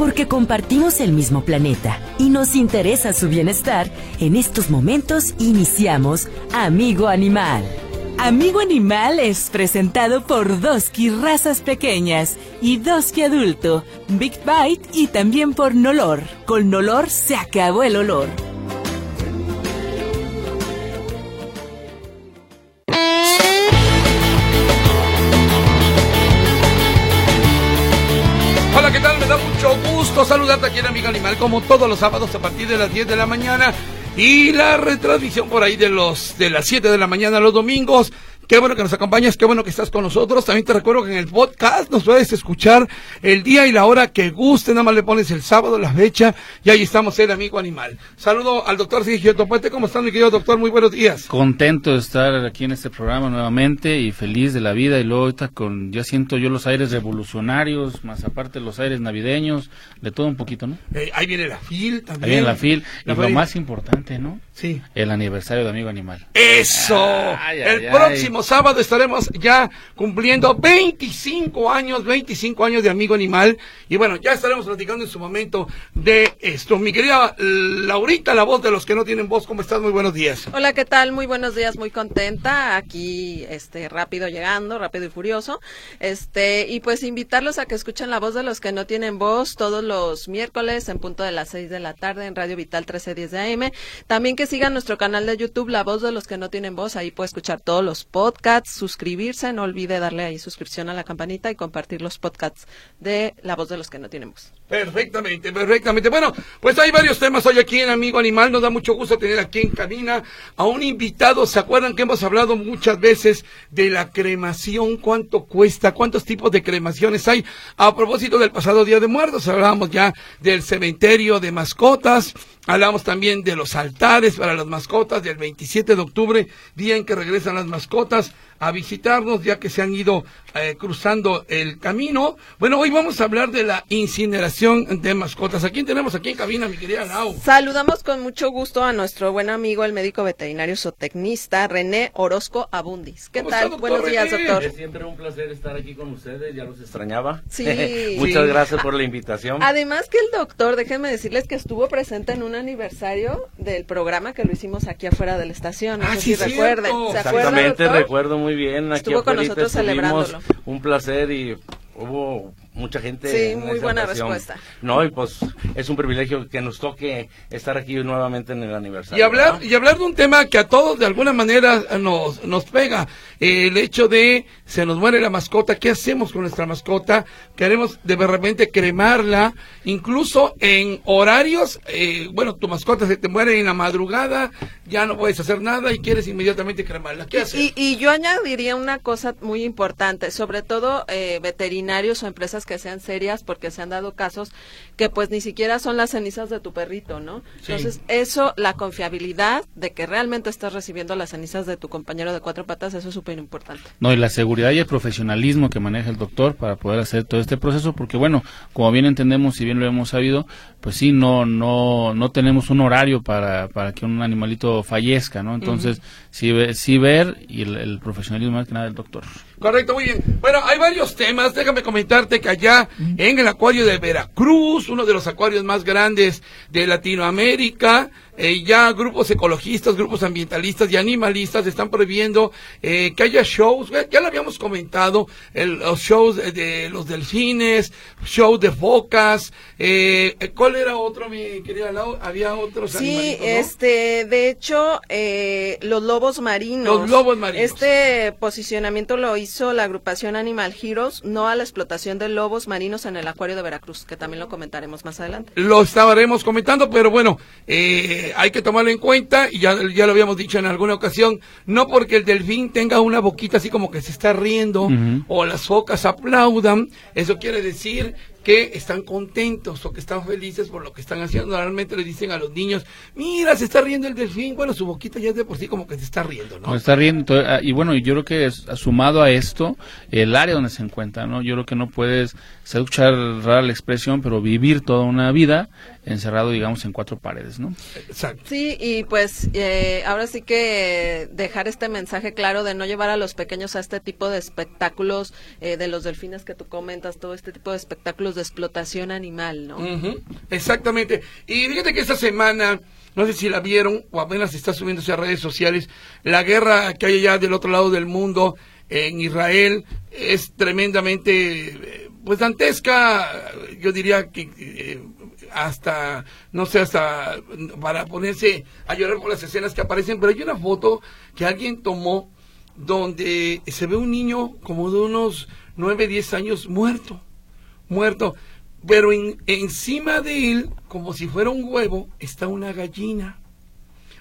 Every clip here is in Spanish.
Porque compartimos el mismo planeta y nos interesa su bienestar, en estos momentos iniciamos Amigo Animal. Amigo Animal es presentado por Doski Razas Pequeñas y Doski Adulto, Big Bite y también por Nolor. Con Nolor se acabó el olor. Como todos los sábados a partir de las 10 de la mañana. Y la retransmisión por ahí de los de las 7 de la mañana los domingos Qué bueno que nos acompañas, qué bueno que estás con nosotros. También te recuerdo que en el podcast nos puedes escuchar el día y la hora que guste. Nada más le pones el sábado, la fecha, y ahí estamos, el amigo animal. Saludo al doctor Sergio Topuente. ¿Cómo estás, mi querido doctor? Muy buenos días. Contento de estar aquí en este programa nuevamente y feliz de la vida. Y luego ahorita con, ya siento yo los aires revolucionarios, más aparte los aires navideños, de todo un poquito, ¿no? Eh, ahí viene la FIL también. Ahí viene la FIL. y lo más importante, ¿no? Sí. El aniversario de Amigo Animal. ¡Eso! Ay, ay, el próximo sábado estaremos ya cumpliendo 25 años, 25 años de Amigo Animal. Y bueno, ya estaremos platicando en su momento de esto. Mi querida Laurita, la voz de los que no tienen voz, ¿cómo estás? Muy buenos días. Hola, ¿qué tal? Muy buenos días, muy contenta. Aquí, este, rápido llegando, rápido y furioso. Este, y pues invitarlos a que escuchen la voz de los que no tienen voz todos los miércoles en punto de las 6 de la tarde en Radio Vital 1310 de AM. También que sigan nuestro canal de YouTube, La Voz de los que no tienen voz. Ahí puede escuchar todos los podcasts suscribirse, no olvide darle ahí suscripción a la campanita y compartir los podcasts de La Voz de los que no tenemos. Perfectamente, perfectamente. Bueno, pues hay varios temas hoy aquí en Amigo Animal. Nos da mucho gusto tener aquí en cabina a un invitado. ¿Se acuerdan que hemos hablado muchas veces de la cremación? ¿Cuánto cuesta? ¿Cuántos tipos de cremaciones hay? A propósito del pasado Día de Muertos, hablábamos ya del cementerio de mascotas. Hablamos también de los altares para las mascotas del 27 de octubre, día en que regresan las mascotas a visitarnos ya que se han ido eh, cruzando el camino. Bueno, hoy vamos a hablar de la incineración de mascotas. ¿A quién tenemos aquí en cabina, mi querida Lau? Saludamos con mucho gusto a nuestro buen amigo, el médico veterinario zootecnista, René Orozco Abundis. ¿Qué tal? Buenos días, doctor. Es siempre un placer estar aquí con ustedes, ya los extrañaba. Sí. Muchas gracias por la invitación. Además que el doctor, déjenme decirles que estuvo presente en un aniversario del programa que lo hicimos aquí afuera de la estación. No ah, sé sí, si recuerden. ¿Se Exactamente, recuerdo muy bien. Aquí Estuvo con nosotros celebrándolo. Un placer y hubo mucha gente. Sí, muy buena respuesta. No, y pues es un privilegio que nos toque estar aquí nuevamente en el aniversario. Y hablar, y hablar de un tema que a todos de alguna manera nos, nos pega. el hecho de se nos muere la mascota, ¿qué hacemos con nuestra mascota? Queremos de repente cremarla, incluso en horarios, eh, bueno, tu mascota se te muere en la madrugada, ya no puedes hacer nada y quieres inmediatamente cremarla. ¿Qué haces? Y, y yo añadiría una cosa muy importante, sobre todo eh, veterinarios o empresas que sean serias, porque se han dado casos que pues ni siquiera son las cenizas de tu perrito, ¿no? Entonces, eso, la confiabilidad de que realmente estás recibiendo las cenizas de tu compañero de cuatro patas, eso es súper importante. No, y la seguridad y el profesionalismo que maneja el doctor para poder hacer todo este proceso, porque bueno, como bien entendemos y bien lo hemos sabido, pues sí, no, no, no tenemos un horario para, para que un animalito fallezca, ¿no? Entonces, sí, sí ver y el, el profesionalismo más que nada del doctor. Correcto, muy bien. Bueno, hay varios temas. Déjame comentarte que allá en el acuario de Veracruz, uno de los acuarios más grandes de Latinoamérica, eh, ya grupos ecologistas, grupos ambientalistas y animalistas están prohibiendo eh, que haya shows, ya lo habíamos comentado, el, los shows de, los delfines, shows de focas, eh, ¿cuál era otro, mi querida Lau? Había otros Sí, este, de hecho, eh, los lobos marinos. Los lobos marinos. Este posicionamiento lo hizo la agrupación Animal Heroes, no a la explotación de lobos marinos en el acuario de Veracruz, que también lo comentaremos más adelante. Lo estaremos comentando, pero bueno, eh, hay que tomarlo en cuenta, y ya, ya lo habíamos dicho en alguna ocasión, no porque el delfín tenga una boquita así como que se está riendo, o las focas aplaudan, eso quiere decir que están contentos o que están felices por lo que están haciendo. Normalmente le dicen a los niños, mira, se está riendo el delfín. Bueno, su boquita ya es de por sí como que se está riendo, ¿no? está riendo. Ah, y bueno, yo creo que es, sumado a esto, el área donde se encuentra, ¿no? Yo creo que no puedes, se escuchar rara la expresión, pero vivir toda una vida encerrado, digamos, en cuatro paredes, ¿no? Exacto. Sí, y pues eh, ahora sí que dejar este mensaje claro de no llevar a los pequeños a este tipo de espectáculos eh, de los delfines que tú comentas, todo este tipo de espectáculos de explotación animal, ¿no? Exactamente. Y fíjate que esta semana, no sé si la vieron o apenas está subiéndose a redes sociales, la guerra que hay allá del otro lado del mundo, en Israel, es tremendamente, eh, pues dantesca, yo diría que eh, hasta, no sé, hasta para ponerse a llorar por las escenas que aparecen, pero hay una foto que alguien tomó donde se ve un niño como de unos 9, 10 años muerto muerto, pero en- encima de él, como si fuera un huevo, está una gallina.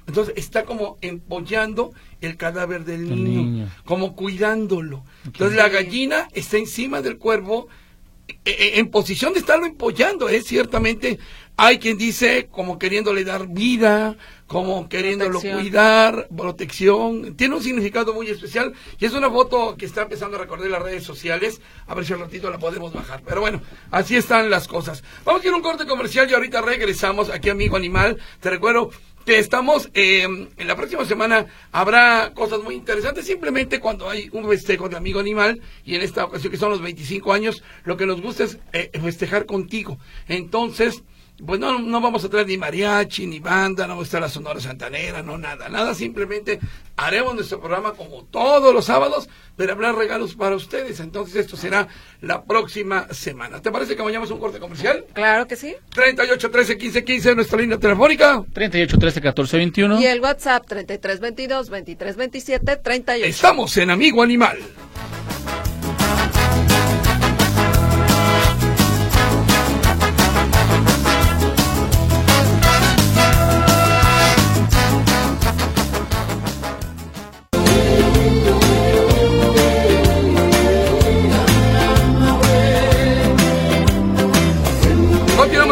Entonces está como empollando el cadáver del El niño, niño. como cuidándolo. Entonces la gallina está encima del cuervo en posición de estarlo empollando, ¿eh? Ciertamente hay quien dice como queriéndole dar vida, como queriéndolo Protección. cuidar, protección. Tiene un significado muy especial y es una foto que está empezando a recorrer las redes sociales. A ver si al ratito la podemos bajar. Pero bueno, así están las cosas. Vamos a ir a un corte comercial y ahorita regresamos aquí, amigo animal. Te recuerdo estamos eh, en la próxima semana habrá cosas muy interesantes simplemente cuando hay un festejo de amigo animal y en esta ocasión que son los 25 años lo que nos gusta es eh, festejar contigo. Entonces pues no, no vamos a traer ni mariachi, ni banda, no va a estar la Sonora Santanera, no nada, nada, simplemente haremos nuestro programa como todos los sábados, pero habrá regalos para ustedes, entonces esto será la próxima semana. ¿Te parece que vayamos a un corte comercial? Claro que sí. 38 13 15 15 nuestra línea telefónica. 38 13 14 21. Y el WhatsApp 3322 2327 38. Estamos en Amigo Animal.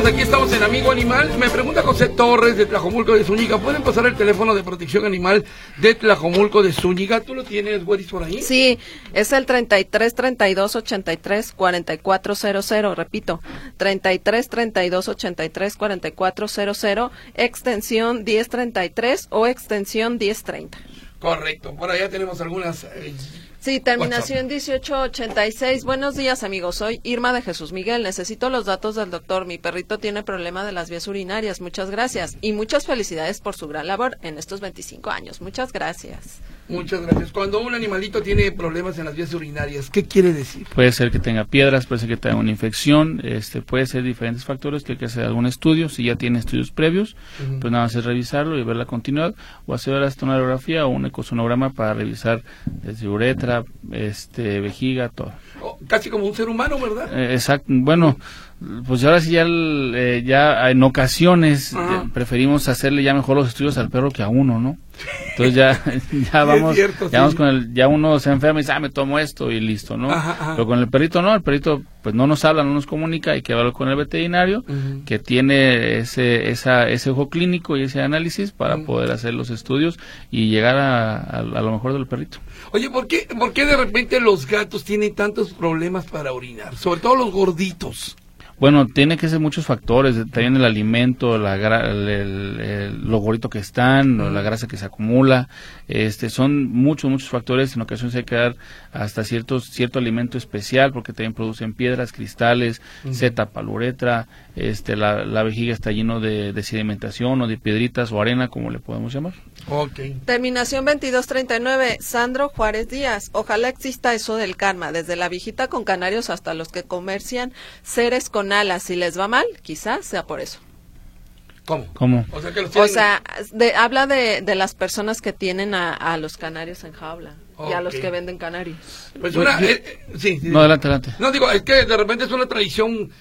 Aquí, estamos en Amigo Animal. Me pregunta José Torres de Tlajomulco de Zúñiga. ¿Pueden pasar el teléfono de protección animal de Tlajomulco de Zúñiga? ¿Tú lo tienes, Güeris, por ahí? Sí, es el 33 32 83 4400, repito, 33 32 83 4400, extensión 1033 o extensión 1030. Correcto. Por allá tenemos algunas. eh, Sí, terminación 1886. Buenos días, amigos. Soy Irma de Jesús Miguel. Necesito los datos del doctor. Mi perrito tiene problema de las vías urinarias. Muchas gracias. Y muchas felicidades por su gran labor en estos 25 años. Muchas gracias. Muchas gracias. Cuando un animalito tiene problemas en las vías urinarias, ¿qué quiere decir? Puede ser que tenga piedras, puede ser que tenga una infección, este, puede ser diferentes factores que hay que hacer algún estudio. Si ya tiene estudios previos, pues nada más es revisarlo y ver la continuidad o hacer hasta una radiografía o un ecosonograma para revisar desde uretra, este, vejiga, todo. Oh, casi como un ser humano, ¿verdad? Eh, exacto. Bueno, pues ahora sí ya, el- eh, ya en ocasiones preferimos hacerle ya mejor los estudios al perro que a uno, ¿no? Entonces ya, ya vamos, cierto, ya vamos con el, ya uno se enferma y dice, ah, me tomo esto y listo, ¿no? Ajá, ajá. Pero con el perrito no, el perrito pues no nos habla, no nos comunica, hay que hablar con el veterinario que tiene ese, esa, ese ojo clínico y ese análisis para poder hacer los estudios y llegar a, a- a lo mejor del perrito. Oye, ¿por qué, ¿por qué de repente los gatos tienen tantos problemas para orinar? Sobre todo los gorditos. Bueno, tiene que ser muchos factores, también el alimento, la gra- el, el- el- lo que están, o la grasa que se acumula, este, son muchos, muchos factores, en ocasiones hay que dar hasta ciertos, cierto alimento especial, porque también producen piedras, cristales, se tapa la uretra, este, la, la vejiga está lleno de, de sedimentación o de piedritas o arena, como le podemos llamar. Ok. Terminación 2239, Sandro Juárez Díaz. Ojalá exista eso del karma, desde la viejita con canarios hasta los que comercian seres con alas. Si les va mal, quizás sea por eso. ¿Cómo? ¿Cómo? O sea, que los O tienen- sea, de- habla de, de las personas que tienen a, a los canarios en jaula y a los que venden canarios. Pues una, eh, eh, sí, sí. No, adelante, adelante. No, digo, es que de repente es una tradición,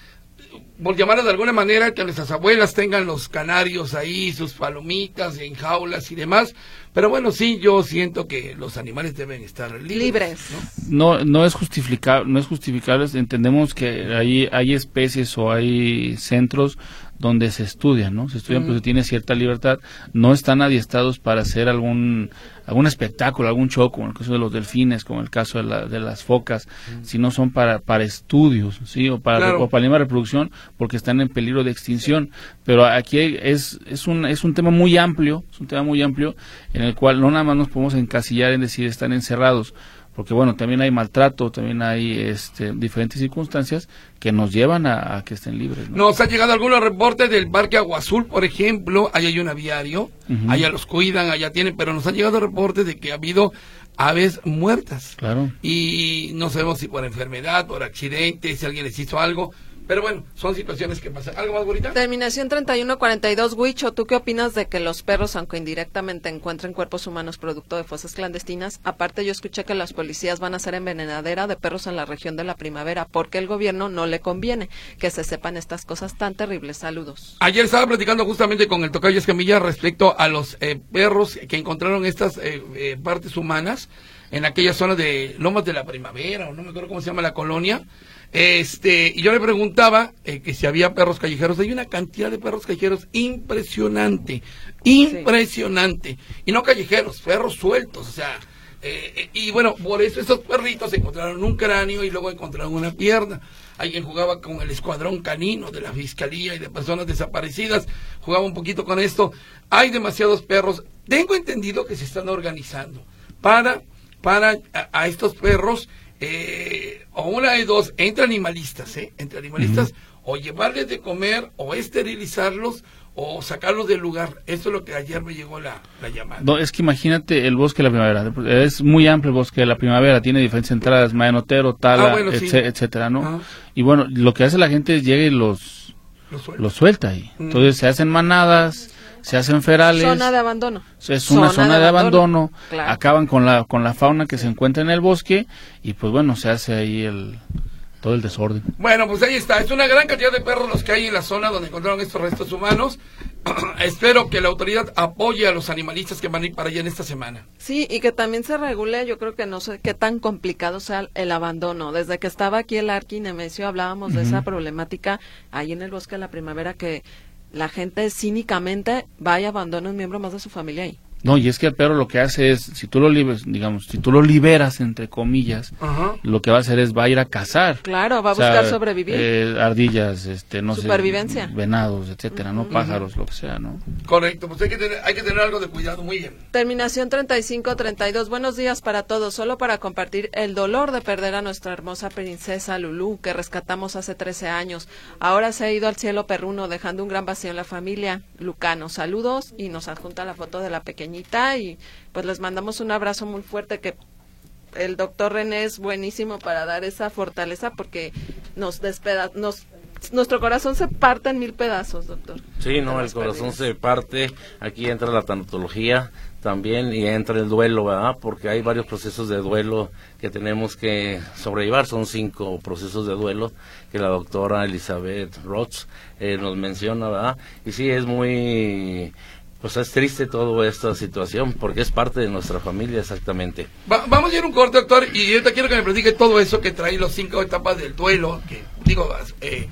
por llamarla de alguna manera, que nuestras abuelas tengan los canarios ahí, sus palomitas en jaulas y demás, Pero bueno, sí, yo siento que los animales deben estar libres. Libres. ¿no? No, no es justificable, no es justificable. Entendemos que hay, hay especies o hay centros donde se estudian, ¿no? Se estudian, pues se tiene cierta libertad. No están adiestados para hacer algún algún espectáculo, algún show, como el caso de los delfines, como el caso de, la- de las focas, sino son para para estudios, sí, o para Claro. o para la reproducción, porque están en peligro de extinción. Pero aquí es es un es un tema muy amplio, es un tema muy amplio en el cual no nada más nos podemos encasillar en decir están encerrados porque bueno, también hay maltrato, también hay este, diferentes circunstancias que nos llevan a, a que estén libres. ¿no? Nos ha llegado algunos reportes del Parque Agua Azul, por ejemplo, allá hay un aviario, allá los cuidan, allá tienen, pero nos han llegado reportes de que ha habido aves muertas. Claro. Y no sabemos si por enfermedad, por accidente, si alguien les hizo algo, pero bueno, son situaciones que pasan. ¿Algo más bonita? Terminación 3142, Huicho, ¿tú qué opinas de que los perros, aunque indirectamente encuentren cuerpos humanos producto de fosas clandestinas? Aparte, yo escuché que las policías van a hacer envenenadera de perros en la región de la primavera, porque el gobierno no le conviene que se sepan estas cosas tan terribles. Saludos. Ayer estaba platicando justamente con el tocayo Escamilla respecto a los eh, perros que encontraron estas eh, eh, partes humanas en aquella zona de Lomas de la Primavera, o no me acuerdo cómo se llama la colonia. Este, y yo le preguntaba eh, que si había perros callejeros. Hay una cantidad de perros callejeros impresionante, impresionante. Y no callejeros, perros sueltos, o sea. eh, eh, y bueno, por eso estos perritos encontraron un cráneo y luego encontraron una pierna. Alguien jugaba con el escuadrón canino de la fiscalía y de personas desaparecidas, jugaba un poquito con esto. Hay demasiados perros. Tengo entendido que se están organizando para, para a estos perros, eh, o una de dos, entre animalistas, ¿eh? Entre animalistas, o llevarles de comer, o esterilizarlos, o sacarlos del lugar. Eso es lo que ayer me llegó la, la llamada. No, es que imagínate el bosque de la primavera. Es muy amplio el bosque de la primavera, tiene diferentes entradas, Mayanotero, Tala, Ah, bueno, sí. etc- etcétera, ¿no? Ajá. Y bueno, lo que hace la gente es llega y los, Los suelto. los suelta ahí. Mm. Entonces se hacen manadas, se hacen ferales. Zona de abandono. Es una zona, de abandono, Claro. acaban con la con la fauna que se encuentra en el bosque y pues bueno, se hace ahí el todo el desorden. Bueno, pues ahí está. Es una gran cantidad de perros los que hay en la zona donde encontraron estos restos humanos. Espero que la autoridad apoye a los animalistas que van a ir para allá en esta semana. Sí, y que también se regule, yo creo que no sé qué tan complicado sea el abandono. Desde que estaba aquí el Arqui Nemesio hablábamos de esa problemática ahí en el bosque de la primavera que la gente cínicamente va y abandona un miembro más de su familia ahí. No, y es que el perro lo que hace es, si tú lo liberas, digamos, si tú lo liberas, entre comillas, Ajá. lo que va a hacer es va a ir a cazar. Claro, va a O sea, buscar sobrevivir. eh, ardillas, este, no Supervivencia. sé, venados, etcétera, no pájaros, lo que sea, ¿no? Correcto, pues hay que, tener, hay que tener algo de cuidado, muy bien. Terminación 3532. Buenos días para todos. Solo para compartir el dolor de perder a nuestra hermosa princesa Lulú, que rescatamos hace 13 años. Ahora se ha ido al cielo perruno, dejando un gran vacío en la familia. Lucano, saludos y nos adjunta la foto de la pequeñita y pues les mandamos un abrazo muy fuerte que el doctor René es buenísimo para dar esa fortaleza porque nos despeda, nos nuestro corazón se parte en mil pedazos, doctor. Sí, no, el corazón pérdidas. se parte, aquí entra la tanatología también y entra el duelo, ¿verdad? Porque hay varios procesos de duelo que tenemos que sobrellevar, son cinco procesos de duelo que la doctora Elizabeth Roth eh, nos menciona, ¿verdad? Y sí, es muy, pues es triste toda esta situación porque es parte de nuestra familia exactamente. Va- vamos a ir un corte, doctor, y ahorita quiero que me platique todo eso que trae los cinco etapas del duelo, que digo, eh,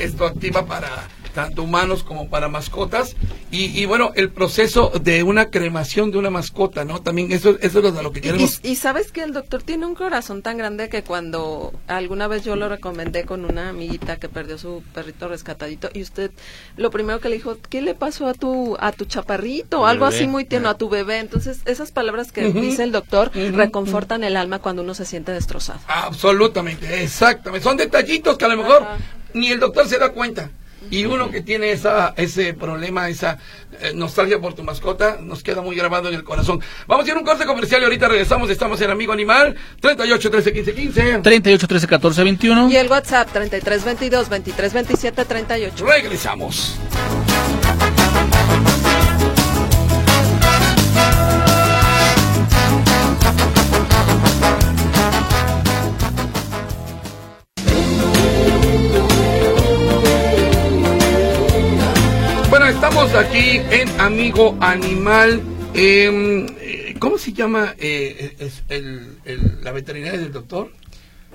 esto activa para tanto humanos como para mascotas, y, y bueno, el proceso de una cremación de una mascota, ¿no? También eso, eso es lo que queremos. Y, y sabes que el doctor tiene un corazón tan grande que cuando alguna vez yo lo recomendé con una amiguita que perdió su perrito rescatadito y usted lo primero que le dijo, ¿qué le pasó a tu a tu chaparrito? Algo así muy tierno a tu bebé. Entonces, esas palabras que dice el doctor reconfortan el alma cuando uno se siente destrozado. Absolutamente, exactamente. Son detallitos que a lo mejor Ajá. ni el doctor se da cuenta. Y uno que tiene esa, ese problema, esa eh, nostalgia por tu mascota, nos queda muy grabado en el corazón. Vamos a ir a un corte comercial y ahorita regresamos. Estamos en Amigo Animal, 38 13 15 15. 38, 13, 14, 21. Y el WhatsApp 3322 2327 38. Regresamos. Aquí en Amigo Animal Em, eh, ¿Cómo se llama eh, es el, el- la veterinaria del doctor?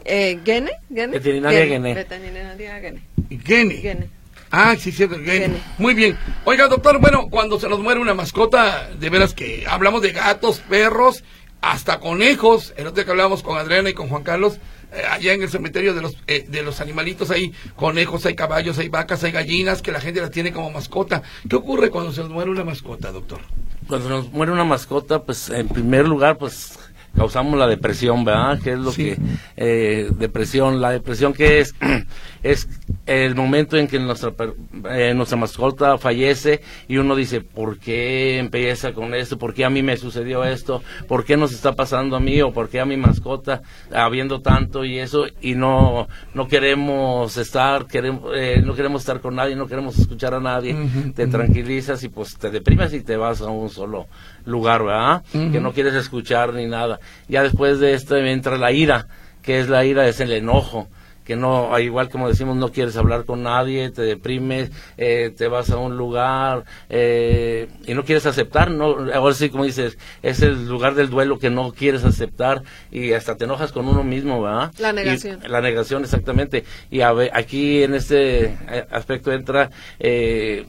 Eh, ¿Gene? ¿Gene? Veterinaria Gene. Veterinaria Gene. Gene. Gene. Ah, sí, cierto, Gene. Gene. Muy bien. Oiga, doctor, bueno, cuando se nos muere una mascota, de veras que hablamos de gatos, perros, hasta conejos. El otro día que hablábamos con Adriana y con Juan Carlos, allá en el cementerio de los, eh, de los animalitos hay conejos, hay caballos, hay vacas, hay gallinas, que la gente las tiene como mascota. ¿Qué ocurre cuando se nos muere una mascota, doctor? Cuando nos muere una mascota, pues en primer lugar, pues causamos la depresión, ¿verdad? Que es lo Sí. que eh, depresión, la depresión que es es el momento en que nuestra eh, nuestra mascota fallece y uno dice, ¿por qué empieza con esto? ¿Por qué a mí me sucedió esto? ¿Por qué nos está pasando a mí o por qué a mi mascota habiendo tanto y eso y no no queremos estar, queremos eh, no queremos estar con nadie, no queremos escuchar a nadie, te tranquilizas y pues te deprimes y te vas a un solo lugar, ¿verdad? Que no quieres escuchar ni nada. Ya después de esto entra la ira, que es la ira, es el enojo que no, igual como decimos, no quieres hablar con nadie, te deprimes, eh, te vas a un lugar eh, y no quieres aceptar, no, ahora sí como dices, es el lugar del duelo que no quieres aceptar y hasta te enojas con uno mismo, ¿verdad? La Y- negación. la negación, exactamente. Y a ver, aquí en este eh, aspecto entra eh,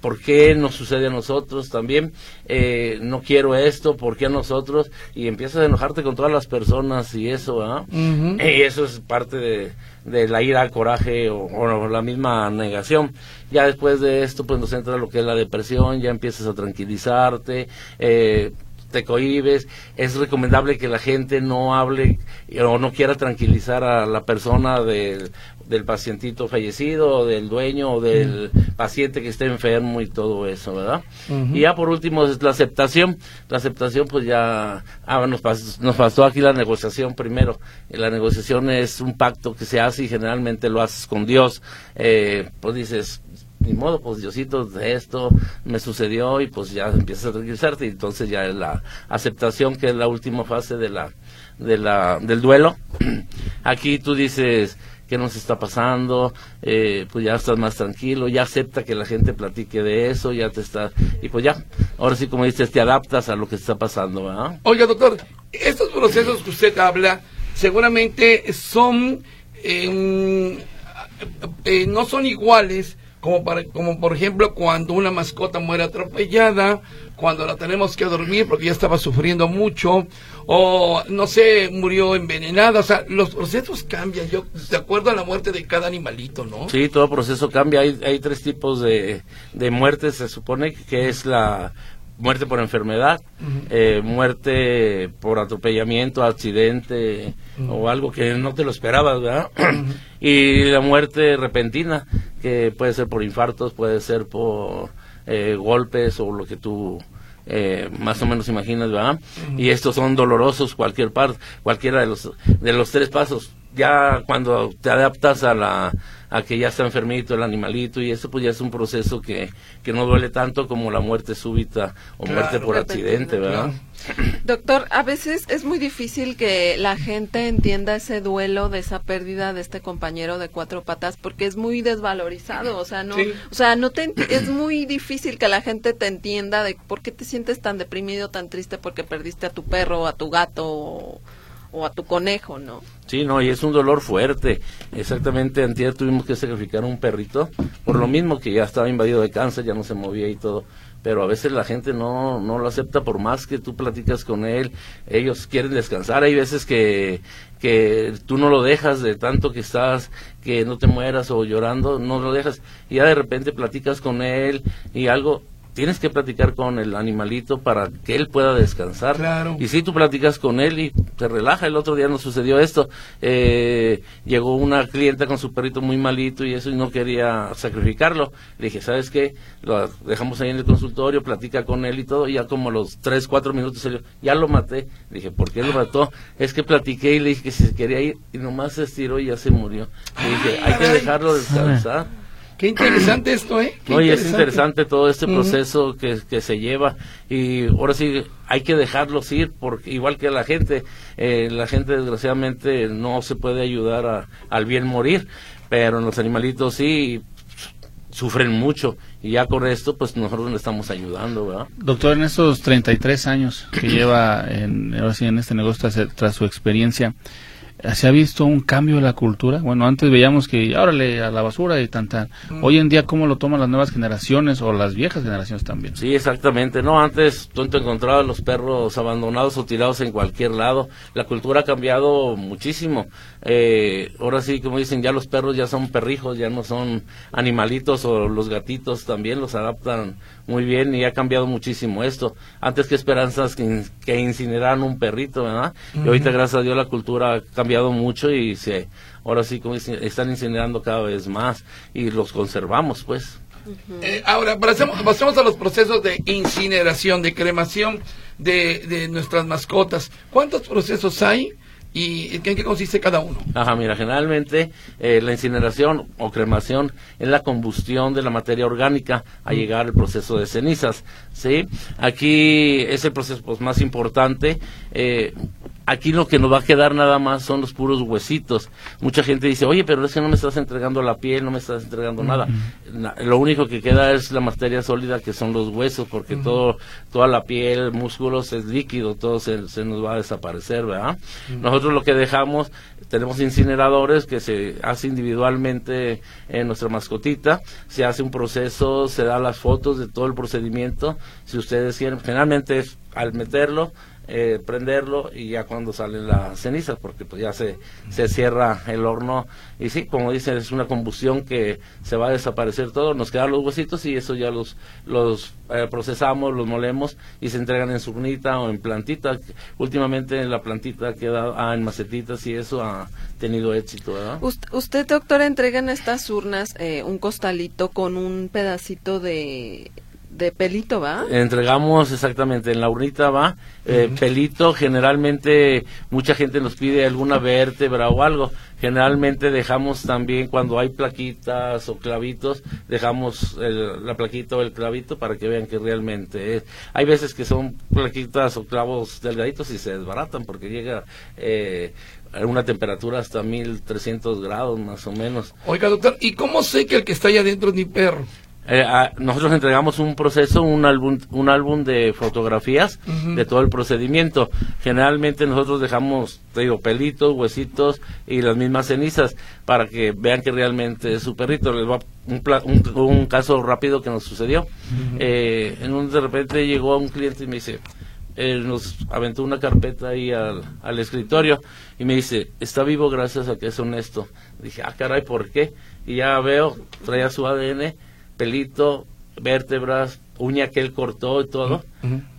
por qué nos sucede a nosotros también, eh, no quiero esto, por qué a nosotros, y empiezas a enojarte con todas las personas y eso. Ujú. Y eso es parte de, de la ira, coraje o, o la misma negación. Ya después de esto, pues nos entra lo que es la depresión, ya empiezas a tranquilizarte, eh, te cohibes. Es recomendable que la gente no hable o no quiera tranquilizar a la persona del, del pacientito fallecido, del dueño o del paciente que esté enfermo y todo eso, ¿verdad? Y ya por último es la aceptación. La aceptación, pues ya ah, nos, pas- nos pasó aquí la negociación primero. La negociación es un pacto que se hace y generalmente lo haces con Dios. Eh, pues dices, ni modo, pues Diosito, de esto me sucedió y pues ya empiezas a tranquilizarte y entonces ya es la aceptación que es la última fase de la, de la, del duelo. Aquí tú dices, ¿qué nos está pasando? Eh, pues ya estás más tranquilo, ya acepta que la gente platique de eso, ya te está, y pues ya, ahora sí como dices, te adaptas a lo que está pasando, ¿verdad? Oiga, doctor, estos procesos que usted habla seguramente son eh, eh, no son iguales como para, como por ejemplo cuando una mascota muere atropellada, cuando la tenemos que dormir porque ya estaba sufriendo mucho o no sé, murió envenenada, o sea, los procesos cambian, yo de acuerdo a la muerte de cada animalito, ¿no? Sí, todo proceso cambia. Hay, hay tres tipos de, de muertes, se supone que es la muerte por enfermedad, eh, muerte por atropellamiento, accidente o algo que no te lo esperabas, ¿verdad? y la muerte repentina, que puede ser por infartos, puede ser por eh, golpes o lo que tú eh, más o menos imaginas, ¿verdad? Y estos son dolorosos cualquier parte, cualquiera de los de los tres pasos. Ya cuando te adaptas a la a que ya está enfermito el animalito y eso pues ya es un proceso que, que no duele tanto como la muerte súbita o Claro, muerte por accidente, ¿verdad? Doctor, a veces es muy difícil que la gente entienda ese duelo de esa pérdida de este compañero de cuatro patas porque es muy desvalorizado, o sea, no, Sí. o sea, no te es muy difícil que la gente te entienda de por qué te sientes tan deprimido, tan triste porque perdiste a tu perro, a tu gato o, o a tu conejo, ¿no? Sí, no, y es un dolor fuerte. Exactamente, antier tuvimos que sacrificar un perrito, por lo mismo que ya estaba invadido de cáncer, ya no se movía y todo. Pero a veces la gente no, no lo acepta por más que tú platicas con él, ellos quieren descansar. Hay veces que, que tú no lo dejas de tanto que estás, que no te mueras o llorando, no lo dejas. Y ya de repente platicas con él y algo, tienes que platicar con el animalito para que él pueda descansar. Claro. Y si tú platicas con él y te relaja, el otro día nos sucedió esto, eh, llegó una clienta con su perrito muy malito y eso y no quería sacrificarlo. Le dije, ¿sabes qué? Lo dejamos ahí en el consultorio, platica con él y todo, y ya como los 3, 4 minutos salió, ya lo maté. Le dije, ¿por qué lo mató? Es que platiqué y le dije que si se quería ir y nomás se estiró y ya se murió. Le dije, hay que dejarlo descansar. Qué interesante esto, ¿eh? Qué Oye, es interesante. todo este proceso que, que se lleva. Y ahora sí hay que dejarlos ir porque igual que la gente, eh, la gente desgraciadamente no se puede ayudar a- al bien morir, pero en los animalitos sí sufren mucho. Y ya con esto pues nosotros le estamos ayudando, ¿verdad? Doctor, en estos 33 años que lleva en, ahora sí, en este negocio tras, tras su experiencia, ¿Se ha visto un cambio en la cultura? Bueno, antes veíamos que, órale, a la basura y tan, tan. Mm. Hoy en día, ¿cómo lo toman las nuevas generaciones o las viejas generaciones también? Sí, exactamente. No, antes tú te encontrabas los perros abandonados o tirados en cualquier lado. La cultura ha cambiado muchísimo. Eh, ahora sí, como dicen, ya los perros ya son perrijos, ya no son animalitos o los gatitos también los adaptan muy bien y ha cambiado muchísimo esto. Antes que esperanzas que, que incineraran un perrito, ¿verdad? Y ahorita, gracias a Dios, la cultura ha cambiado mucho y se, ahora sí, como están incinerando cada vez más y los conservamos, pues. Eh, ahora, pasemos, pasemos a los procesos de incineración, de cremación de, de nuestras mascotas. ¿Cuántos procesos hay? ¿Y en qué consiste cada uno? Ajá, mira, generalmente eh, la incineración o cremación es la combustión de la materia orgánica a llegar al proceso de cenizas, ¿sí? Aquí es el proceso pues, más importante. Eh, aquí lo que nos va a quedar nada más son los puros huesitos. Mucha gente dice, oye, pero es que no me estás entregando la piel, no me estás entregando nada. lo único que queda es la materia sólida, que son los huesos, porque todo, toda la piel, músculos es líquido, todo se, nos va a desaparecer, ¿verdad? Nosotros lo que dejamos, tenemos incineradores que se hace individualmente en nuestra mascotita, se hace un proceso, se da las fotos de todo el procedimiento. Si ustedes quieren, generalmente es al meterlo, eh, prenderlo y ya cuando salen las cenizas, porque pues ya se, se cierra el horno. Y sí, como dicen, es una combustión que se va a desaparecer todo, nos quedan los huesitos y eso ya los, los eh, procesamos, los molemos y se entregan en surnita o en plantita. Últimamente la plantita queda ah, en macetitas y eso ha tenido éxito. Usted, doctor, entrega en estas urnas eh, un costalito con un pedacito de de pelito, ¿va? Entregamos exactamente, en la urnita va, eh, pelito, generalmente mucha gente nos pide alguna vértebra o algo, generalmente dejamos también cuando hay plaquitas o clavitos, dejamos la plaquita o el clavito para que vean que realmente es. Hay veces que son plaquitas o clavos delgaditos y se desbaratan porque llega... Eh, a una temperatura hasta 1300 grados más o menos. Oiga, doctor, ¿y cómo sé que el que está ahí adentro es mi perro? Eh, nosotros entregamos un proceso, un álbum, un álbum de fotografías de todo el procedimiento. Generalmente nosotros dejamos, te digo, pelitos, huesitos y las mismas cenizas para que vean que realmente es su perrito. Les va un, un, caso rápido que nos sucedió. eh, en un de repente llegó un cliente y me dice, nos aventó una carpeta ahí al, al, escritorio y me dice, está vivo gracias a que es honesto. Dije, ah, caray, ¿por qué? Y ya veo, traía su ADN pelito, vértebras, uña que él cortó y todo,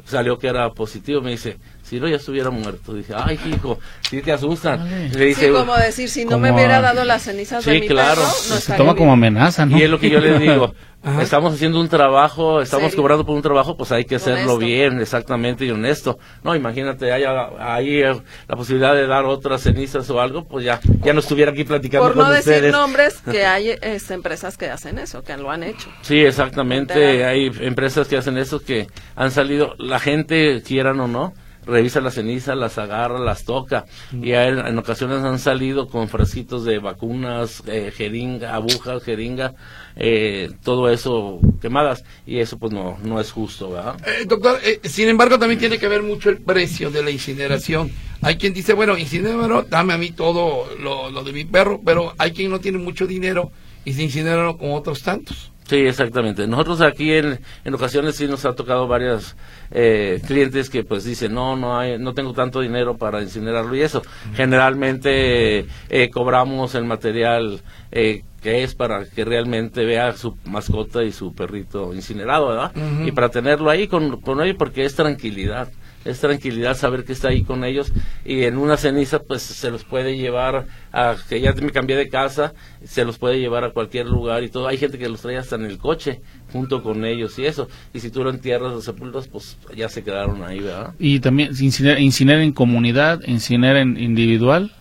salió que era positivo. Me dice, si no ya estuviera muerto. Dije, ay, hijo, si te asustan. Le dice, sí, como decir, si no me hubiera dado las cenizas de mi claro. no se toma como amenaza, ¿no? Y es lo que yo le digo, Estamos haciendo un trabajo, estamos cobrando por un trabajo, pues hay que hacerlo bien, exactamente y honesto. No, imagínate, hay ahí eh, la posibilidad de dar otras cenizas o algo, pues ya ya no estuviera aquí platicando por no decir nombres, que hay es, empresas que hacen eso, que lo han hecho. Sí, exactamente, hay empresas que hacen eso, que han salido, la gente, quieran o no, revisa las cenizas, las agarra, las toca. Y en, ocasiones han salido con frasquitos de vacunas, eh, jeringa, agujas, jeringa, eh, todo eso quemadas. Y eso pues no, no es justo, ¿verdad? Eh, doctor, eh, sin embargo también tiene que ver mucho el precio de la incineración. Hay quien dice, bueno, incinéralo, dame a mí todo lo, lo de mi perro, pero hay quien no tiene mucho dinero y se incinera con otros tantos. Sí, exactamente. Nosotros aquí en, en ocasiones sí nos ha tocado varias eh, clientes que pues dicen no no hay no tengo tanto dinero para incinerarlo y eso. Generalmente eh, cobramos el material eh, que es para que realmente vea su mascota y su perrito incinerado, ¿verdad? Y para tenerlo ahí con, con ellos porque es tranquilidad es tranquilidad saber que está ahí con ellos y en una ceniza pues se los puede llevar a que ya me cambié de casa se los puede llevar a cualquier lugar y todo. Hay gente que los trae hasta en el coche junto con ellos y eso. Y si tú lo entierras o sepultas pues ya se quedaron ahí verdad y también incinerar, en comunidad incinerar en individual.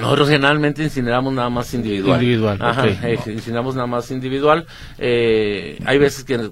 Nosotros generalmente incineramos nada más individual. Individual, Ajá, eh, incineramos nada más individual. Eh, hay veces que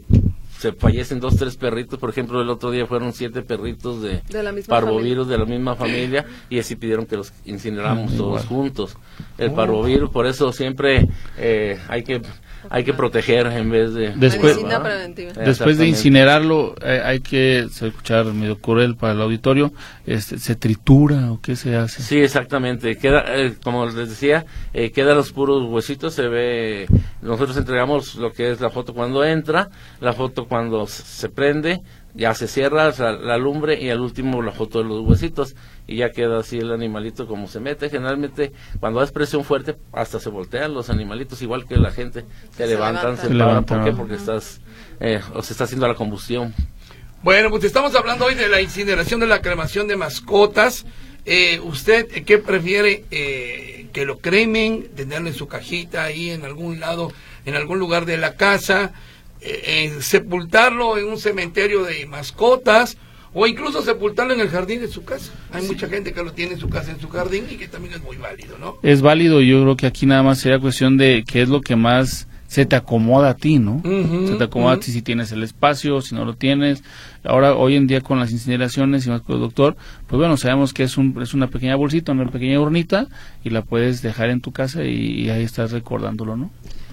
se fallecen dos, tres perritos. Por ejemplo, el otro día fueron siete perritos de, parvovirus de la misma familia y así pidieron que los incineramos todos juntos. El parvovirus, por eso siempre eh, hay que hay que proteger en vez de... Después- Medicina ¿verdad? preventiva. Después de incinerarlo, eh, hay que escuchar medio cruel para el auditorio, este, ¿se tritura o qué se hace? Sí, exactamente. Queda, eh, como les decía, eh, quedan los puros huesitos. Se ve. Nosotros entregamos lo que es la foto cuando entra, la foto cuando se prende, ya se cierra la lumbre y al último la foto de los huesitos y ya queda así el animalito como se mete. Generalmente cuando das presión fuerte hasta se voltean los animalitos igual que la gente se, Se levantan, se levantan, ¿Por qué? Porque estás eh, o se está haciendo la combustión. Bueno, pues estamos hablando hoy de la incineración de la cremación de mascotas. Eh, ¿Usted qué prefiere? Eh, ¿Que lo cremen, tenerlo en su cajita ahí en algún lado, en algún lugar de la casa? Eh, ¿Sepultarlo en un cementerio de mascotas? O incluso sepultarlo en el jardín de su casa. Hay mucha gente que lo tiene en su casa, en su jardín, y que también es muy válido, ¿no? Es válido, yo creo que aquí nada más sería cuestión de qué es lo que más se te acomoda a ti, ¿no? Se te acomoda a ti si tienes el espacio, si no lo tienes. Ahora, hoy en día con las incineraciones y más con el doctor, pues bueno, sabemos que es, un, es una pequeña bolsita, una pequeña urnita y la puedes dejar en tu casa y, y ahí estás recordándolo, ¿no?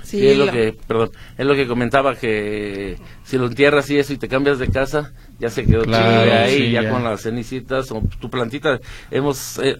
Sí, Sí, es lo lo- que, perdón, es lo que comentaba que si lo entierras y eso y te cambias de casa, ya se quedó Claro, chido de ahí, sí, ya, ya. con las cenicitas o tu plantita, hemos, eh,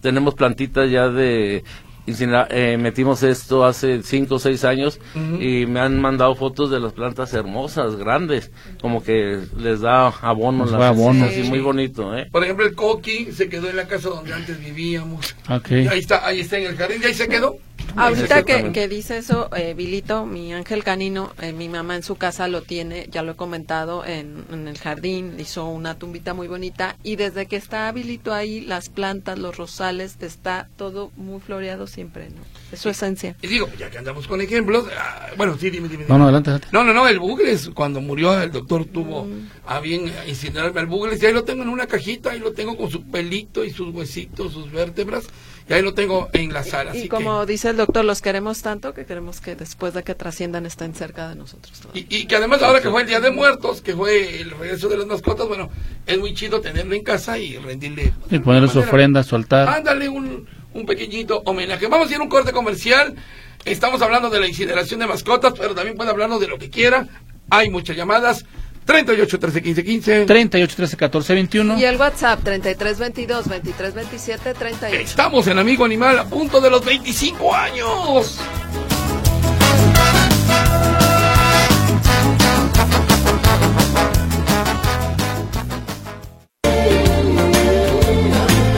tenemos plantitas ya de, eh, metimos esto hace cinco o seis años Ujú. y me han mandado fotos de las plantas hermosas, grandes, como que les da abono, las abono. Sí. muy bonito, ¿eh? Por ejemplo, el coqui se quedó en la casa donde antes vivíamos. Ahí está, ahí está en el jardín, y ahí se quedó. Ahorita que, que dice eso, eh, Vilito, mi ángel canino, eh, mi mamá en su casa lo tiene, ya lo he comentado, en, en el jardín, hizo una tumbita muy bonita y desde que está Vilito ahí, las plantas, los rosales, está todo muy floreado siempre, ¿no? Es su esencia. Y digo, ya que andamos con ejemplos, ah, bueno, sí, dime, dime. No, no, adelante, adelante. No, no, no, el Bugles, cuando murió el doctor tuvo a bien incinerarme al Bugles y ahí lo tengo en una cajita, ahí lo tengo con su pelito y sus huesitos, sus vértebras, y ahí lo tengo en la sala. Así Y como dice el doctor, los queremos tanto que queremos que después de que trasciendan estén cerca de nosotros. que, y, y que además ahora que fue el Día de Muertos, que fue el regreso de las mascotas, bueno, es muy chido tenerlo en casa y rendirle... Y ponerle su ofrenda, su altar. Ándale un, un pequeñito homenaje. Vamos a ir a un corte comercial. Estamos hablando de la incineración de mascotas, pero también puede hablarnos de lo que quiera. Hay muchas llamadas. 38 13 15 15. 38, 13, 14, 21. Y el WhatsApp 3322 2327 38. Estamos en Amigo Animal a punto de los 25 años.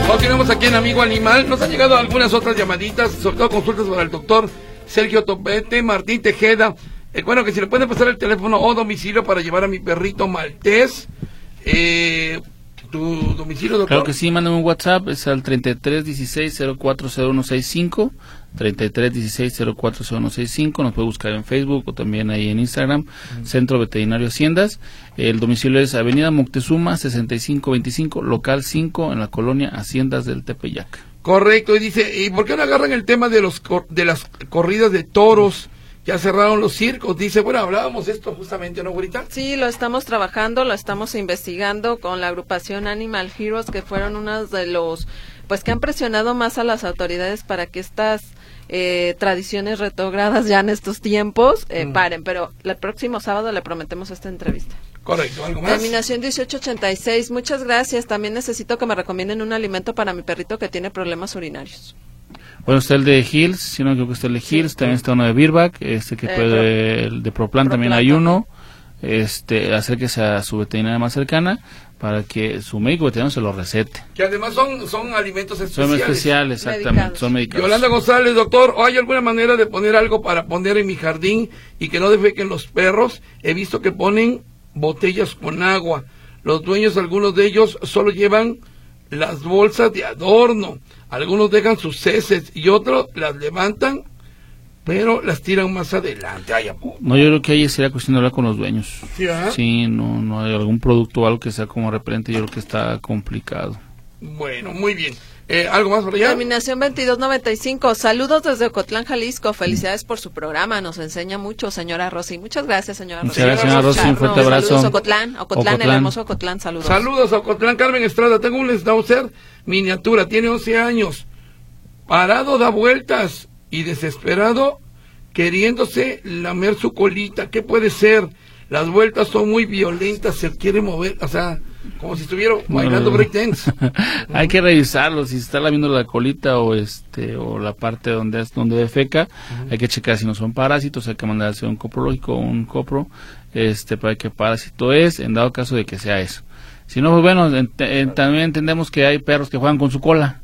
Continuamos aquí en Amigo Animal. Nos han llegado algunas otras llamaditas, sobre todo consultas para el doctor Sergio Topete, Martín Tejeda. Eh, bueno, que si le pueden pasar el teléfono o domicilio para llevar a mi perrito maltés. Eh, ¿Tu domicilio, doctor? Claro que sí, mándame un WhatsApp, es al 33 16 040165, 33 16 040165, nos puede buscar en Facebook o también ahí en Instagram, Centro Veterinario Haciendas. El domicilio es Avenida Moctezuma 6525, local 5 en la colonia Haciendas del Tepeyac. Correcto, y dice, ¿y por qué no agarran el tema de los cor- de las corridas de toros? Ya cerraron los circos. Dice, bueno, hablábamos de esto justamente, ¿no, güerita? Sí, lo estamos trabajando, lo estamos investigando con la agrupación Animal Heroes, que fueron unos de los, pues que han presionado más a las autoridades para que estas eh, tradiciones retrogradas ya en estos tiempos eh, Mm. paren. Pero el próximo sábado le prometemos esta entrevista. Correcto, ¿algo más? Terminación 1886, muchas gracias. También necesito que me recomienden un alimento para mi perrito que tiene problemas urinarios. Bueno, está el de Hills, si no creo que está el de Hills, también está uno de Birback, este que Eh, puede, el de Proplan también hay uno, este, acérquese a su veterinaria más cercana para que su médico veterinario se lo recete. Que además son, son alimentos Son especiales. especiales, exactamente, Medicados. son medicados. Yolanda González, doctor, ¿o ¿hay alguna manera de poner algo para poner en mi jardín y que no defequen los perros? He visto que ponen botellas con agua. Los dueños, algunos de ellos, solo llevan las bolsas de adorno. Algunos dejan sus heces y otros las levantan, pero las tiran más adelante. No, yo creo que ahí sería cuestión de hablar con los dueños. ¿Sí? Sí, no, no hay algún producto o algo que sea como repelente, yo creo que está complicado. Bueno, muy bien. Eh, ¿Algo más por allá? Terminación 2295. Saludos desde Ocotlán, Jalisco. Felicidades por su programa. Nos enseña mucho, señora Rosy. Muchas gracias, señora Rosy. Muchas gracias, señora Rosy. Un fuerte Saludos, abrazo. Saludos, Ocotlán. Ocotlán, el Ocotlán. hermoso Ocotlán. Saludos. Saludos a Ocotlán Carmen Estrada. Tengo un Schnauzer miniatura, tiene 11 años. Parado da vueltas y desesperado queriéndose lamer su colita. ¿Qué puede ser? Las vueltas son muy violentas, se quiere mover, o sea, como si estuviera bailando breakdance. Hay que revisarlo, si está lamiendo la colita o este o la parte donde es donde defeca, hay que checar si no son parásitos, hay que mandar a hacer un coprológico o un copro este para qué parásito es, en dado caso de que sea eso. Si no, pues bueno, también entendemos que hay perros que juegan con su cola.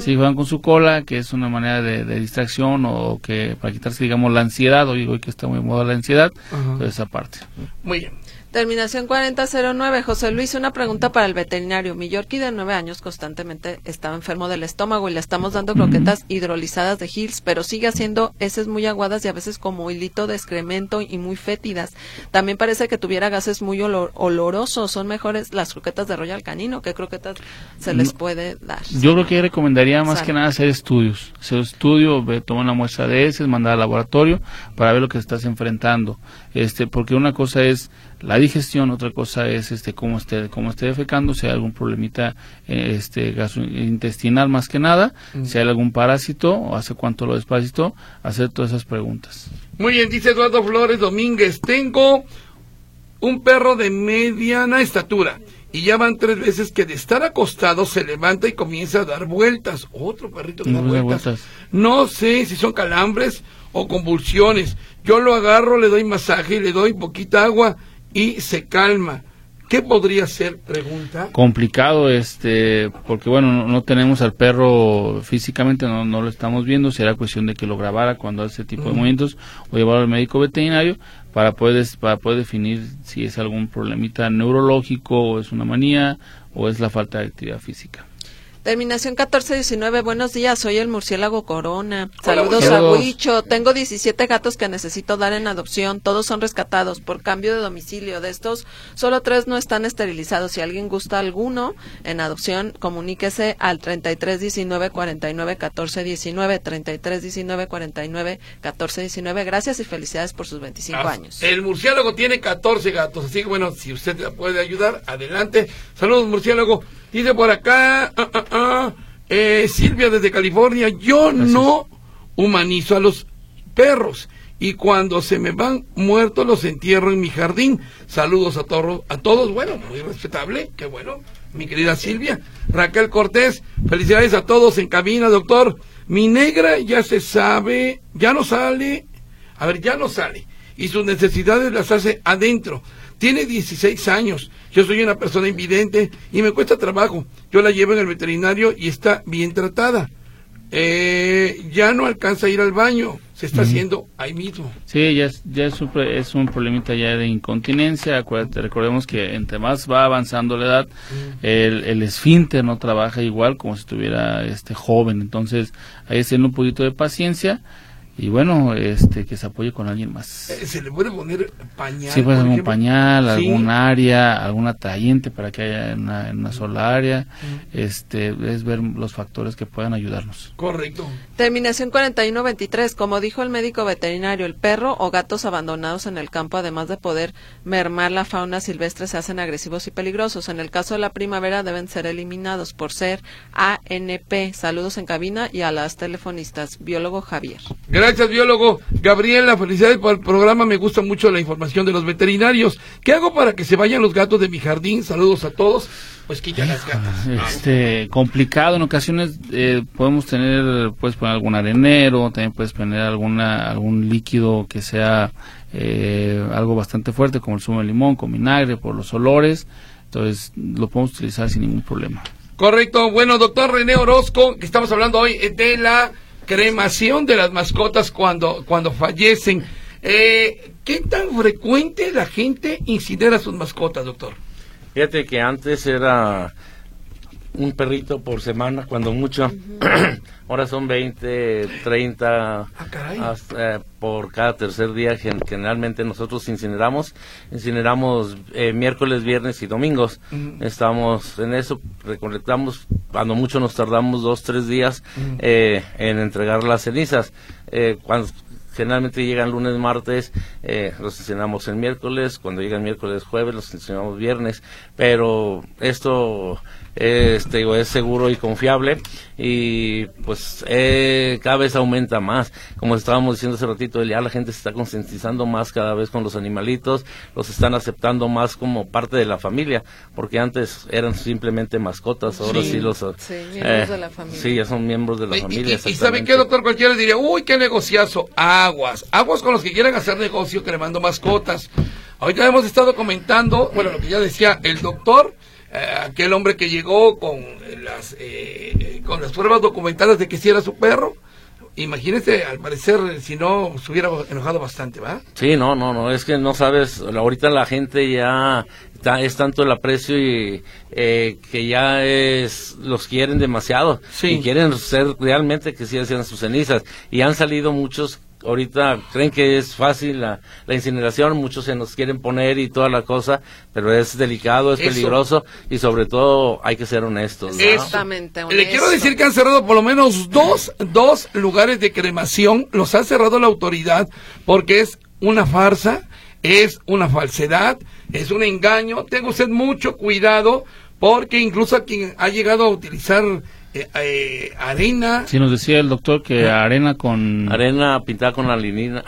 Si juegan con su cola, que es una manera de, distracción o que para quitarse, digamos, la ansiedad, o digo que está muy moda la ansiedad, pues esa parte. Muy bien. Terminación 4009. José Luis, una pregunta para el veterinario. Mi Yorkie de nueve años constantemente estaba enfermo del estómago y le estamos dando croquetas hidrolizadas de Hills, pero sigue haciendo heces muy aguadas y a veces como hilito de excremento y muy fétidas. También parece que tuviera gases muy olorosos. ¿Son mejores las croquetas de Royal Canino? ¿Qué croquetas se les puede dar? Yo creo que recomendaría más que nada hacer estudios. Hacer estudio, tomar una muestra de heces, mandar al laboratorio para ver lo que estás enfrentando. Este, porque una cosa es la digestión, otra cosa es este cómo esté cómo esté defecando, si hay algún problemita este intestinal más que nada, si hay algún parásito o hace cuánto lo despacito, hacer todas esas preguntas. Muy bien, dice Eduardo Flores Domínguez, tengo un perro de mediana estatura y ya van tres veces que de estar acostado se levanta y comienza a dar vueltas. Otro perrito que da vueltas. No sé si son calambres o convulsiones. Yo lo agarro, le doy masaje, le doy poquita agua y se calma. ¿Qué podría ser? Pregunta. Complicado, este, porque bueno, no, tenemos al perro físicamente, no, no, lo estamos viendo. Será cuestión de que lo grabara cuando hace tipo de movimientos o llevarlo al médico veterinario para poder, para poder definir si es algún problemita neurológico o es una manía o es la falta de actividad física. Terminación 1419, buenos días, soy el murciélago Corona. Saludos a Huicho. Tengo 17 gatos que necesito dar en adopción. Todos son rescatados por cambio de domicilio. De estos, solo tres no están esterilizados. Si alguien gusta alguno en adopción, comuníquese al 3319 49 14 19. 3319 49 14 19. Gracias y felicidades por sus 25 ah, años. El murciélago tiene 14 gatos, así que bueno, si usted puede ayudar, adelante. Saludos, murciélago. Dice por acá, ah, ah, ah, eh, Silvia desde California, yo no humanizo a los perros y cuando se me van muertos los entierro en mi jardín. Saludos a, todos, a todos, bueno, muy respetable, qué bueno, mi querida Silvia. Raquel Cortés, felicidades a todos en cabina, doctor. Mi negra ya se sabe, ya no sale, a ver, ya no sale, y sus necesidades las hace adentro. Tiene 16 años. Yo soy una persona invidente y me cuesta trabajo. Yo la llevo en el veterinario y está bien tratada. Eh, ya no alcanza a ir al baño. Se está haciendo ahí mismo. Sí, ya, es, ya es, un, es un problemita ya de incontinencia. Acuérdate, recordemos que entre más va avanzando la edad, el, el esfínter no trabaja igual como si estuviera este joven. Entonces, hay que tener un poquito de paciencia y bueno, este que se apoye con alguien más. Eh, ¿Se le puede poner pañal? Sí, puede ser un pañal, algún área, algún atrayente para que haya en una, sola área. Este es ver los factores que puedan ayudarnos. Correcto. Terminación 4123. Como dijo el médico veterinario, el perro o gatos abandonados en el campo, además de poder mermar la fauna silvestre, se hacen agresivos y peligrosos. En el caso de la primavera deben ser eliminados por ser ANP. Saludos en cabina y a las telefonistas. Biólogo Javier. Gracias, biólogo. Gabriela, felicidades por el programa. Me gusta mucho la información de los veterinarios. ¿Qué hago para que se vayan los gatos de mi jardín? Saludos a todos. Pues quita las gatas. Este, complicado. En ocasiones eh, podemos tener, puedes poner algún arenero, también puedes poner alguna, algún líquido que sea eh, algo bastante fuerte, como el zumo de limón con vinagre, por los olores. Entonces, lo podemos utilizar sin ningún problema. Correcto. Bueno, doctor René Orozco, que estamos hablando hoy de la cremación de las mascotas cuando, cuando fallecen. Eh, ¿Qué tan frecuente la gente incinera sus mascotas, doctor? Fíjate que antes era un perrito por semana, cuando mucho. Ahora son 20, 30 ah, eh, por cada tercer día. Generalmente nosotros incineramos, incineramos eh, miércoles, viernes y domingos. Estamos en eso, recolectamos, cuando mucho nos tardamos dos, tres días eh, en entregar las cenizas. cuando generalmente llegan lunes, martes, los incineramos el miércoles, cuando llegan miércoles, jueves, los incineramos viernes, pero esto este, es seguro y confiable y pues eh, cada vez aumenta más. Como estábamos diciendo hace ratito, ya la gente se está concientizando más cada vez con los animalitos, los están aceptando más como parte de la familia, porque antes eran simplemente mascotas, ahora sí, los... Sí, miembros de la familia. Sí, ya son miembros de la familia. Y, saben qué, doctor, cualquiera diría, uy, qué negociazo, aguas, aguas con los que quieran hacer negocio cremando mascotas. Ahorita hemos estado comentando, bueno, lo que ya decía el doctor, eh, aquel hombre que llegó con las, eh, con las pruebas documentadas de que sí era su perro. Imagínese, al parecer, si no, se hubiera enojado bastante, ¿va? Sí, no, no, no, es que no sabes, ahorita la gente ya es tanto el aprecio y eh, que ya es, los quieren demasiado. Sí. Y quieren ser realmente que sí hacían sus cenizas. Y han salido muchos ahorita creen que es fácil la, incineración, muchos se nos quieren poner y toda la cosa, pero es delicado, es peligroso y sobre todo hay que ser honestos. Exactamente. Le quiero decir que han cerrado por lo menos dos, dos lugares de cremación, los ha cerrado la autoridad porque es una farsa, es una falsedad, es un engaño. Tenga usted mucho cuidado porque incluso a quien ha llegado a utilizar eh, eh, arena. Sí, nos decía el doctor que arena con... Arena pintada con alinina,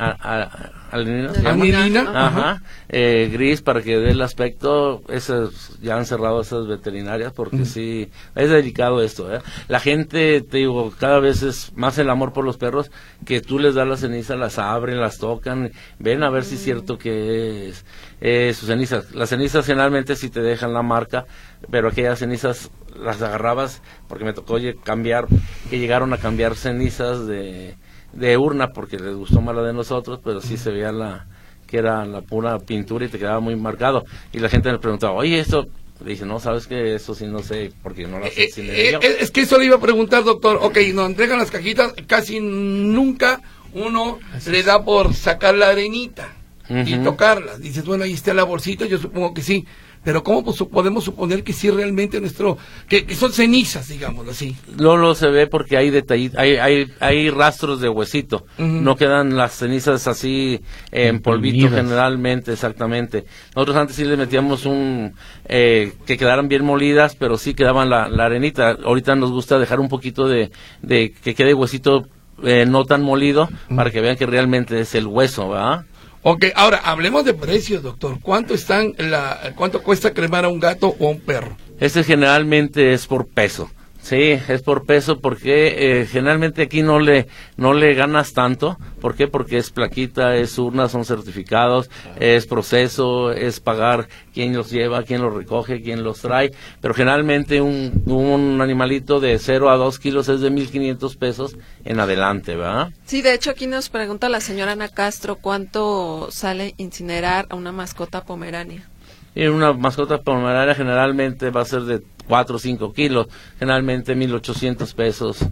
Ajá. Eh, gris para que dé el aspecto. Esas, ya han cerrado esas veterinarias porque sí, es delicado esto. ¿eh? La gente, te digo, cada vez es más el amor por los perros que tú les das la ceniza, las abren, las tocan, ven a ver si es cierto que es eh, sus cenizas. Las cenizas generalmente sí te dejan la marca, pero aquellas cenizas las agarrabas porque me tocó cambiar, que llegaron a cambiar cenizas de, de urna porque les gustó más la de nosotros, pero sí se veía la que era la pura pintura y te quedaba muy marcado. Y la gente me preguntaba, oye, esto le dice, no, sabes que eso sí no sé, porque no las eh, eh, eh, Es que eso le iba a preguntar, doctor. Ok, nos entregan las cajitas, casi nunca uno le da por sacar la arenita y tocarla. Dices, bueno, ahí está la bolsita, yo supongo que sí pero ¿cómo podemos suponer que sí realmente nuestro, que, son cenizas, digámoslo así? No lo se ve porque hay detallitos, hay, hay, hay rastros de huesito, no quedan las cenizas así en polvito generalmente, exactamente. Nosotros antes sí le metíamos un, eh, que quedaran bien molidas, pero sí quedaban la, arenita. Ahorita nos gusta dejar un poquito de, de que quede huesito eh, no tan molido para que vean que realmente es el hueso, ¿verdad? Ok, ahora hablemos de precios, doctor. ¿Cuánto están la, cuánto cuesta cremar a un gato o a un perro? Este generalmente es por peso. Sí, es por peso porque eh, generalmente aquí no le no le ganas tanto. ¿Por qué? Porque es plaquita, es urna, son certificados, es proceso, es pagar quién los lleva, quién los recoge, quién los trae. Pero generalmente un, un animalito de 0 a 2 kilos es de 1.500 pesos en adelante, ¿verdad? Sí, de hecho aquí nos pregunta la señora Ana Castro cuánto sale incinerar a una mascota pomerania. Y una mascota pomeraria generalmente va a ser de 4 o 5 kilos, generalmente 1.800 pesos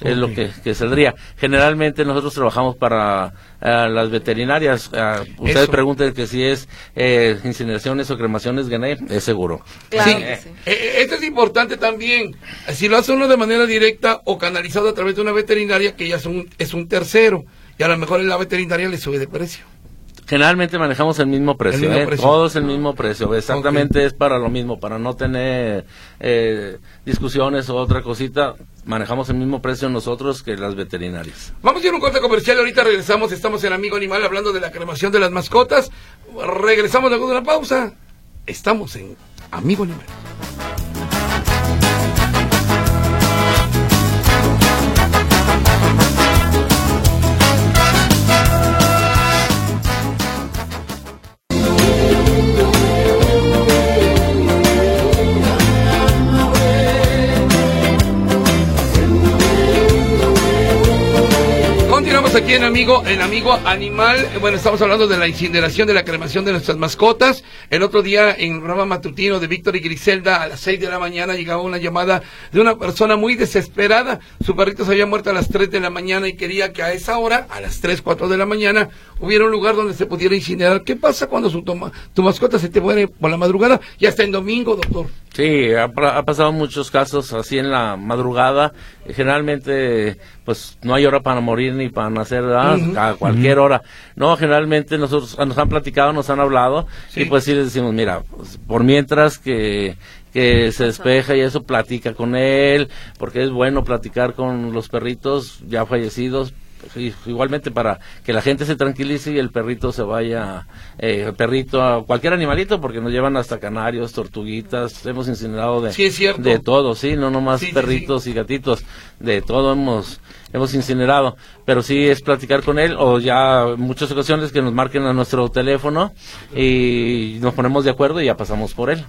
es lo que, saldría. Generalmente nosotros trabajamos para eh, las veterinarias. Uh, ustedes pregunten que si es eh, incineraciones o cremaciones, gané, es seguro. Claro sí. esto es importante también. Si lo hace uno de manera directa o canalizado a través de una veterinaria, que ya es un, es un tercero, y a lo mejor en la veterinaria le sube de precio. Generalmente manejamos el mismo precio, ¿eh? todos el mismo precio, exactamente es para lo mismo, para no tener eh, discusiones o otra cosita, manejamos el mismo precio nosotros que las veterinarias. Vamos a ir a un corte comercial, ahorita regresamos, estamos en Amigo Animal hablando de la cremación de las mascotas, regresamos luego de una pausa, estamos en Amigo Animal. Aquí en Amigo, en Amigo Animal. Bueno, estamos hablando de la incineración, de la cremación de nuestras mascotas. El otro día, en el programa matutino de Víctor y Griselda, a las 6 de la mañana, llegaba una llamada de una persona muy desesperada. Su perrito se había muerto a las 3 de la mañana y quería que a esa hora, a las 3, 4 de la mañana, hubiera un lugar donde se pudiera incinerar. ¿Qué pasa cuando su toma, tu mascota se te muere por la madrugada y hasta en domingo, doctor? Sí, ha, pasado muchos casos así en la madrugada. Generalmente, pues no hay hora para morir ni para nacer a cualquier hora. No, generalmente nosotros nos han platicado, nos han hablado y pues sí les decimos, mira, pues, por mientras que que se despeja y eso platica con él, porque es bueno platicar con los perritos ya fallecidos, igualmente para que la gente se tranquilice y el perrito se vaya, eh, el perrito, a cualquier animalito, porque nos llevan hasta canarios, tortuguitas, hemos incinerado de, Sí, es de todo, sí, no nomás Sí, sí, perritos y gatitos, de todo hemos hemos incinerado, pero sí es platicar con él o ya muchas ocasiones que nos marquen a nuestro teléfono y nos ponemos de acuerdo y ya pasamos por él.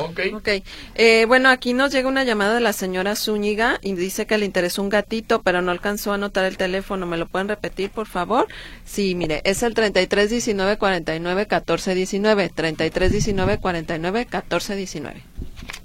Ok. Ok. Eh, bueno, aquí nos llega una llamada de la señora Zúñiga y dice que le interesó un gatito, pero no alcanzó a anotar el teléfono. ¿Me lo pueden repetir, por favor? Sí, mire, es el 33 19 49 14 19. 33 19 49 14 19.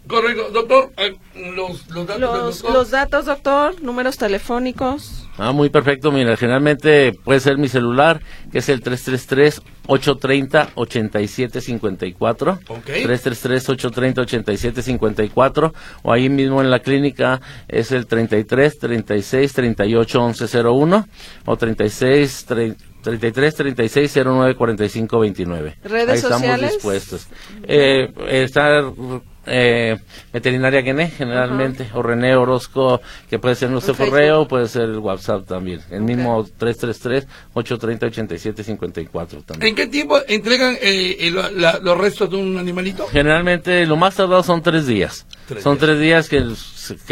Correcto, doctor. eh, los, los datos Los, doctor. los datos, doctor, números telefónicos. Ah, muy perfecto. Mira, generalmente puede ser mi celular, que es el 333-830-8754. Ok. 333-830-8754. O ahí mismo en la clínica es el 33 36 38 11 01 o 36 tre- 33 36 09 45 29. ¿Redes ahí estamos sociales? dispuestos. Eh, está eh, veterinaria Guené, generalmente, o René Orozco, que puede ser nuestro correo, puede ser el WhatsApp también. El mismo 333-830-8754 también. ¿En qué tiempo entregan eh, el- la- los restos de un animalito? Generalmente lo más tardado son tres días. Tres son días. tres días que,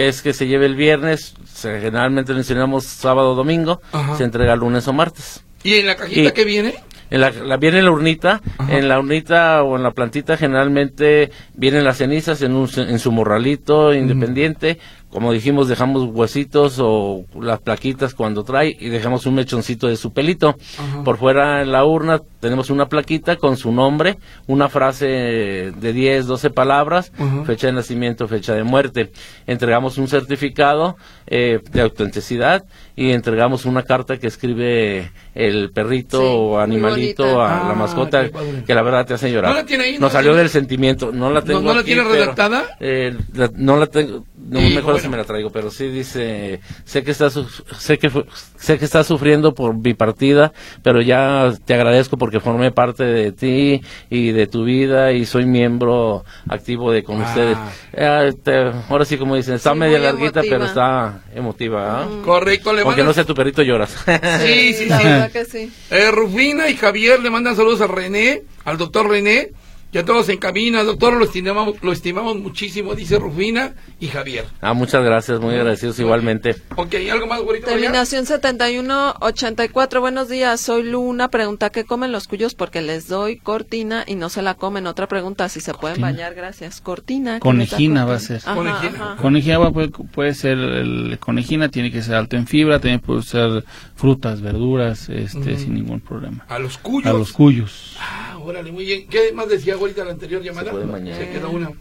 es que se lleve el viernes, se- generalmente lo enseñamos sábado o domingo, Ajá. se entrega lunes o martes. ¿Y en la cajita Y- que viene? En la, la- viene en la urnita, Ajá. en la urnita o en la plantita generalmente vienen las cenizas en, un, en su morralito independiente. Como dijimos, dejamos huesitos o las plaquitas cuando trae y dejamos un mechoncito de su pelito. Ajá. Por fuera en la urna tenemos una plaquita con su nombre, una frase de 10, 12 palabras, Ajá. fecha de nacimiento, fecha de muerte. Entregamos un certificado eh, de autenticidad y entregamos una carta que escribe el perrito Sí, o animalito a la Ah, mascota que la verdad te hace llorar. ¿No la tiene ahí? ¿No Nos la salió tiene? del sentimiento. No la tengo. no la aquí, tiene pero, redactada? eh, la- no la tengo. No Y, mejor si bueno. me la traigo, pero sí dice, sé que estás, sé que fu- sé que estás sufriendo por mi partida, pero ya te agradezco porque formé parte de ti y de tu vida y soy miembro activo de con Ah. ustedes. Eh, ahora sí como dicen, está Sí, media larguita, emotiva. pero está emotiva. ¿ah? Correcto, le Aunque no sea tu perrito lloras. Sí, sí, la sí. verdad que sí. Eh, Rufina y Javier le mandan saludos a René, al doctor René, y a todos en cabina. Doctor, lo estimamos, lo estimamos muchísimo, dice Rufina y Javier. ah, muchas gracias, muy agradecidos igualmente. Ok, ¿algo más? María? Terminación 7184. Buenos días, soy Luna. Pregunta qué comen los cuyos porque les doy cortina y no se la comen. Otra pregunta si se pueden bañar, gracias. Cortina. ¿qué Conejina va a ser. Ajá, Conejina. ajá. Conejina puede, puede ser, el, conejina tiene que ser alto en fibra, también puede ser frutas, verduras, este, sin ningún problema. A los cuyos. A los cuyos. Ah, órale, muy bien. ¿Qué más decía ahorita la anterior llamada? puede bañar. Se quedó una.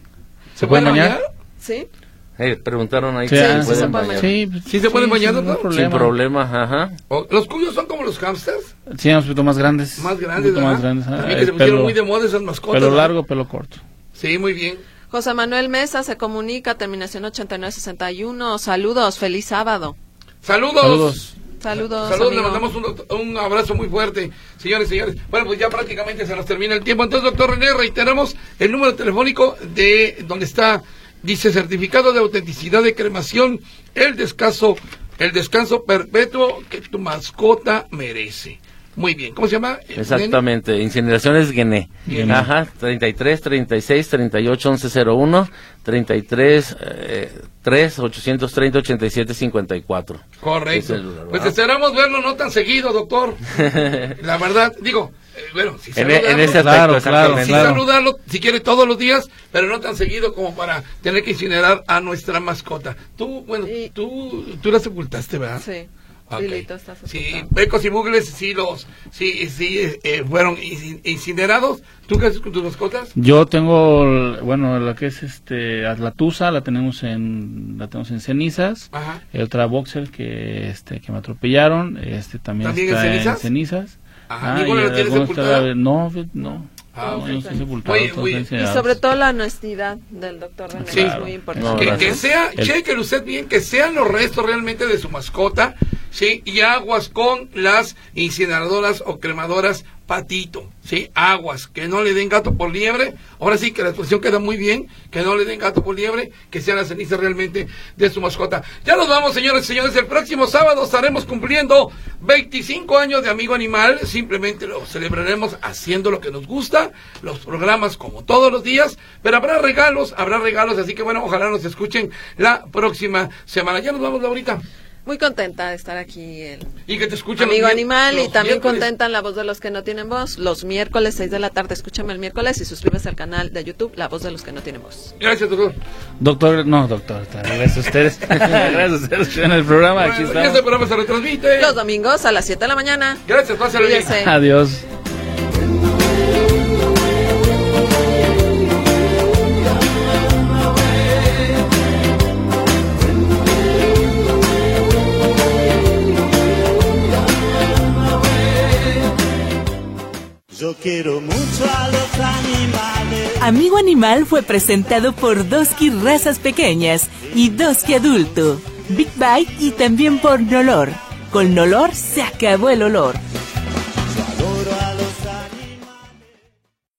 ¿Se pueden bañar? ¿Sí? Eh, preguntaron ahí Sí, que ah, se sí, pueden se puede bañar. Sí, ¿Sí se pueden bañar, sin ningún doctor? Sin problema, ajá. O- ¿Los cuyos son como los hamsters? Sí, unos poquito más grandes. Más Un grandes, más grandes. ah, También que el se pusieron pelo- muy de moda esas mascotas. Pelo largo, pelo corto. Sí, muy bien. José Manuel Mesa se comunica, terminación 8961. Saludos, feliz sábado. Saludos. Saludos. Saludos. Saludos, le mandamos un, un abrazo muy fuerte, señores, señores. Bueno, pues ya prácticamente se nos termina el tiempo. Entonces, doctor René, reiteramos el número telefónico de donde está, dice certificado de autenticidad de cremación, el descanso, el descanso perpetuo que tu mascota merece. Muy bien, ¿cómo se llama? Exactamente, incineraciones Guené. Guené. Ajá, 33, 36, 38, 11, 01, 33, eh, 3, 830, 87, 54. Correcto. Es el lugar, Pues esperamos verlo no tan seguido, doctor. La verdad, digo, eh, bueno, si En, en ese aspecto, Claro, claro, claro. saludarlo, si quiere, todos los días, pero no tan seguido como para tener que incinerar a nuestra mascota. Tú, bueno, Y- tú, tú la sepultaste, ¿verdad? Sí. Ok. Lilito está Sí. Pecos y Bugles sí los, sí, sí, eh, fueron inci- incinerados. ¿Tú qué haces con tus mascotas? Yo tengo, bueno, lo que es este Atlatusa, la tenemos en, la tenemos en cenizas. Ajá. El otra boxer que, este, que me atropellaron, este también, ¿También en está cenizas? en cenizas. Ajá, ¿ninguno y lo tienes todavía- No, no. Ah, no, sepultado, Oye, y incinerados. sobre todo la honestidad del doctor René Sí. es muy importante. No, que, que sea, El- cheque usted bien, que sean los restos realmente de su mascota, ¿sí? Y aguas con las incineradoras o cremadoras patito, ¿sí? Aguas, que no le den gato por liebre. Ahora sí que la expresión queda muy bien, que no le den gato por liebre, que sea la ceniza realmente de su mascota. Ya nos vamos, señores y señores. El próximo sábado estaremos cumpliendo 25 años de Amigo Animal. Simplemente lo celebraremos haciendo lo que nos gusta, los programas como todos los días, pero habrá regalos, habrá regalos, así que bueno, ojalá nos escuchen la próxima semana. Ya nos vamos, ahorita. Muy contenta de estar aquí el Y que te escuchen Amigo Animal y también miércoles. contenta en la voz de los que no tienen voz. Los miércoles 6 de la tarde, escúchame el miércoles y suscríbete al canal de YouTube La Voz de los que no tienen voz. Gracias, doctor. Doctor, no, doctor, gracias a ustedes. gracias a ustedes en el programa. Aquí Bueno, y este programa se retransmite. Los domingos a las 7 de la mañana. Gracias, pásale bien. Adiós. Yo quiero mucho a los animales. Amigo Animal fue presentado por Doski Razas Pequeñas y Doski Adulto, Big Bite y también por Nolor. Con Nolor se acabó el olor.